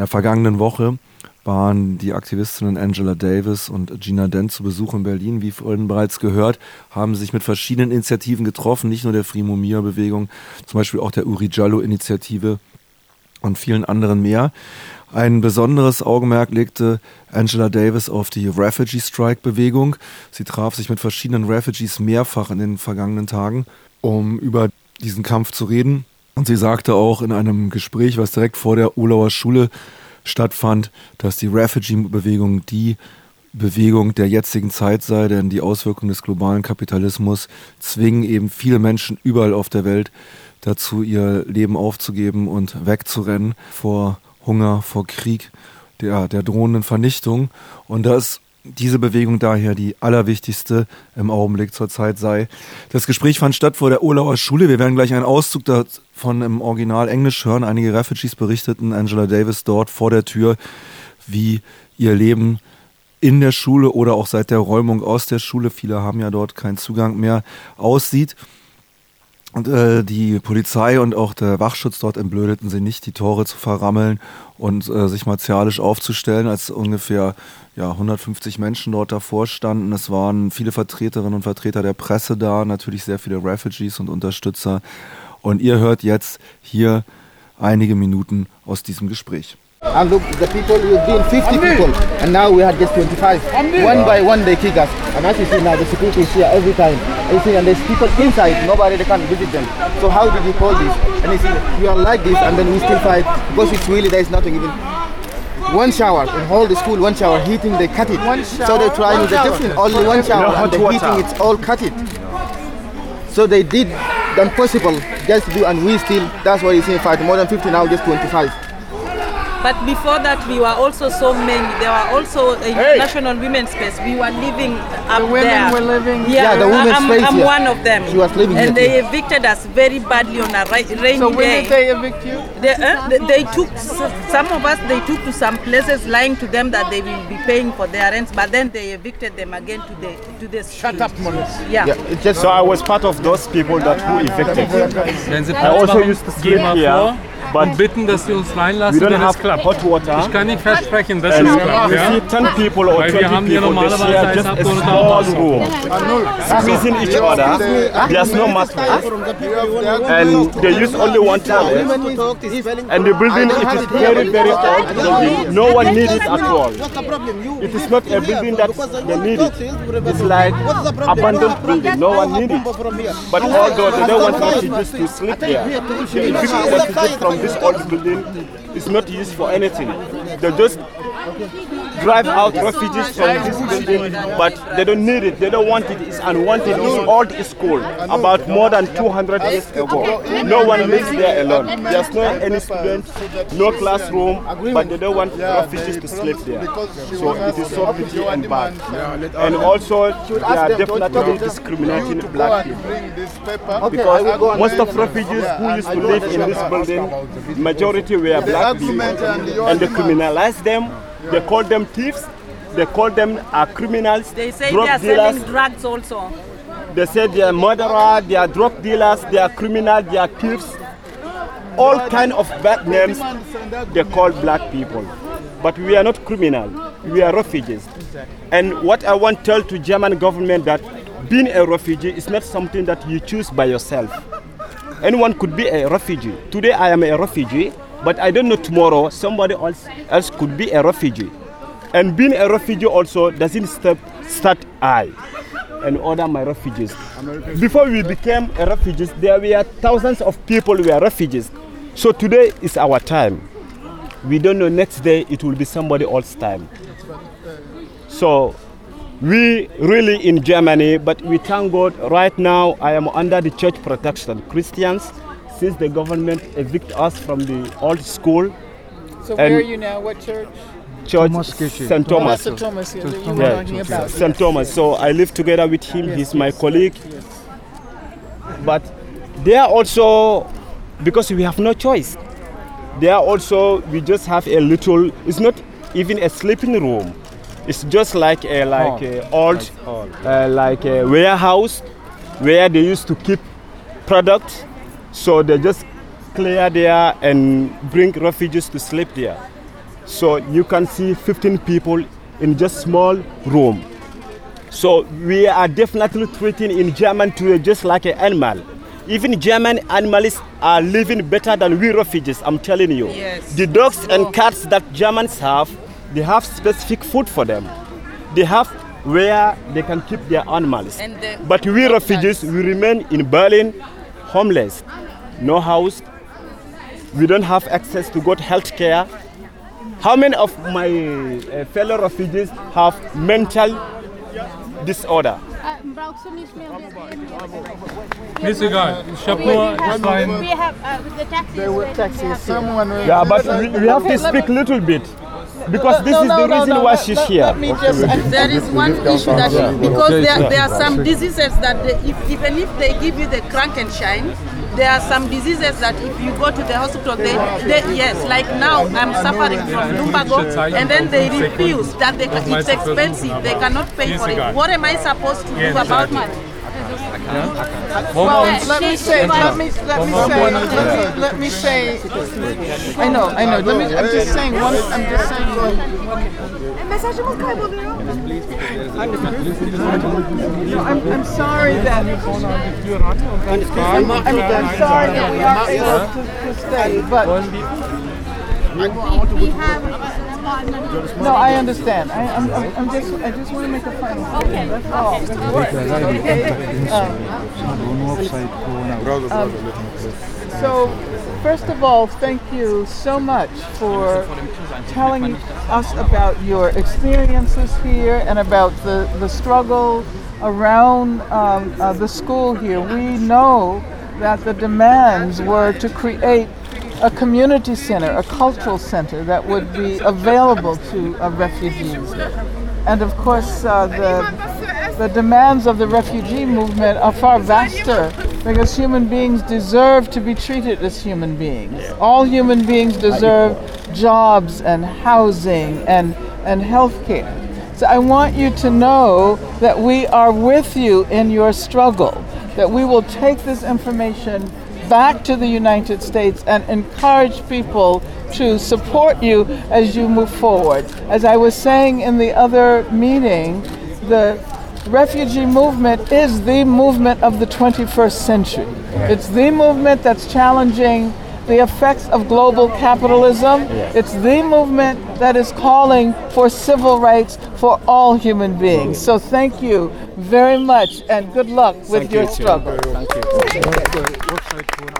der vergangenen Woche waren die Aktivistinnen Angela Davis und Gina Dent zu Besuch in Berlin. Wie vorhin bereits gehört, haben sich mit verschiedenen Initiativen getroffen, nicht nur der Free Mumia-Bewegung, zum Beispiel auch der Uri Jallo-Initiative und vielen anderen mehr. Ein besonderes Augenmerk legte Angela Davis auf die Refugee Strike-Bewegung. Sie traf sich mit verschiedenen Refugees mehrfach in den vergangenen Tagen, um über diesen Kampf zu reden. Und sie sagte auch in einem Gespräch, was direkt vor der Olauer Schule stattfand, dass die Refugee-Bewegung die Bewegung der jetzigen Zeit sei, denn die Auswirkungen des globalen Kapitalismus zwingen eben viele Menschen überall auf der Welt dazu, ihr Leben aufzugeben und wegzurennen vor Hunger, vor Krieg, der, der drohenden Vernichtung. Und dass diese Bewegung daher die allerwichtigste im Augenblick zurzeit sei. Das Gespräch fand statt vor der Urlauer Schule. Wir werden gleich einen Auszug davon im Original Englisch hören. Einige Refugees berichteten Angela Davis dort vor der Tür, wie ihr Leben in der Schule oder auch seit der Räumung aus der Schule, viele haben ja dort keinen Zugang mehr, aussieht. Und äh, die Polizei und auch der Wachschutz dort entblödeten sie nicht, die Tore zu verrammeln und äh, sich martialisch aufzustellen, als ungefähr ja, 150 Menschen dort davor standen. Es waren viele Vertreterinnen und Vertreter der Presse da, natürlich sehr viele Refugees und Unterstützer. Und ihr hört jetzt hier einige Minuten aus diesem Gespräch. And look, the people, we've been 50 people, and now we had just 25. One by one, they kick us. And as you see now, the security is here every time. And you see, and there's people inside, nobody they can visit them. So how did you call this? And you see, we are like this, and then we still fight because it's really there is nothing even. One shower in all the school, one shower heating, they cut it. so they try with the different, only one shower, and the heating, it's all cut it. So they did the impossible just to do, and we still, that's why you see fight more than 50 now, just 25. But before that, we were also so many. There were also a Hey. national women's space. We were living up the women there. were living- Yeah, Yeah, the women's I'm, space I'm here. one of them. She was living and here they evicted us very badly on a ri- rainy So when day. did they evict you? They, uh, they, they took some of us. They took to some places, lying to them that they will be paying for their rents. But then they evicted them again to the to the street. Shut up, Maurice. Yeah. Yeah, it's just So I was part of those people that who evicted. Wenn Sie I also used to gehen sleep here, vor but bitten, dass Sie uns we reinlassen, don't wenn es have klappt. hot water. Ich kann nicht versprechen, dass äh, es klappt. you Ja? see 10 people or Weil wir 20 haben hier people, they normalerweise share als just a Abgeordnete small auch room, squeezing each other. There's no mattress, and they use only one toilet. And the building, it is very, very old building. No one needs it at all. It is not a building that they need it. It's like abandoned building. No one needs it. But although they don't want refugees to sleep here, the evicted refugees from this old building is not used for anything. They just drive out refugees from this building, but they don't need it. They don't want it. It's unwanted. It's old school, about more than 200 years ago. No one lives there alone. There's no any student, no classroom, but they don't want refugees to sleep there. So it is so pretty and bad. And also, they are definitely discriminating black people. Because most of refugees who used to live in this building, majority were black people. And they criminalize them, they call them thieves, they call them uh, criminals, They say drug they are dealers. selling drugs also. They say they are murderers, they are drug dealers, they are criminals, they are thieves. All kind of bad names they call black people. But we are not criminal, we are refugees. And what I want to tell to German government that being a refugee is not something that you choose by yourself. Anyone could be a refugee. Today I am a refugee, but I don't know tomorrow somebody else, else could be a refugee. And being a refugee also doesn't stop, start I and other my refugees. Before we became refugees, there were thousands of people who were refugees. So today is our time. We don't know next day it will be somebody else's time. So we really in Germany, but we thank God right now I am under the church protection. Christians, since the government evict us from the old school, So And- where are you now? What church? church St. Thomas. St. Thomas here that you were talking Yeah, about. St. Thomas. So I live together with him. He's my colleague. Yes. But they are also, because we have no choice, they are also, we just have a little, it's not even a sleeping room. It's just like a, like a old, uh, like a warehouse where they used to keep products. So they just clear there and bring refugees to sleep there. So you can see 15 people in just small room. So we are definitely treating in German to just like an animal. Even German animals are living better than we refugees, I'm telling you. Yes. The dogs and cats that Germans have, they have specific food for them. They have where they can keep their animals. The- but we refugees, we remain in Berlin homeless. No house. We don't have access to good health care. How many of my uh, fellow refugees have mental disorder? Brauchst du nicht mehr Mir ist egal. Ich hab nur, ich war in, We have uh, with the taxis. There were taxis. Someone. Yeah, but we, we have to speak a little bit because this No, is no, the no, reason no, why let- she's let- here. Let me just. There is one issue that she, because there, there are some diseases that they, if, even if they give you the Krankenschein, there are some diseases that if you go to the hospital, they, they yes, like now I'm suffering from lumbago, and then they refuse that they, it's expensive, they cannot pay for it. What am I supposed to do about it? Well, let me say. Let me. Let me say. Let me. Let me say. I know. I know. Let me. I'm just saying one. I'm just saying one. I'm, I'm sorry that. I'm, I'm, sorry that we aren't able to, to stay, but we have a spot in the no, I understand. I, I'm, I'm, I'm just. I just want to make a final Okay, statement. That's all. Okay. Um, So, first of all, thank you so much for telling us about your experiences here and about the, the struggle around um, uh, the school here. We know that the demands were to create a community center, a cultural center that would be available to uh, refugees. And of course, uh, the, the demands of the refugee movement are far vaster because human beings deserve to be treated as human beings. All human beings deserve jobs and housing and, and health care. So I want you to know that we are with you in your struggle, that we will take this information back to the United States and encourage people to support you as you move forward. As I was saying in the other meeting, the refugee movement is the movement of the 21st century. It's the movement that's challenging the effects of global capitalism. It's the movement that is calling for civil rights for all human beings. So thank you very much and good luck with your struggle. Uhrzeit von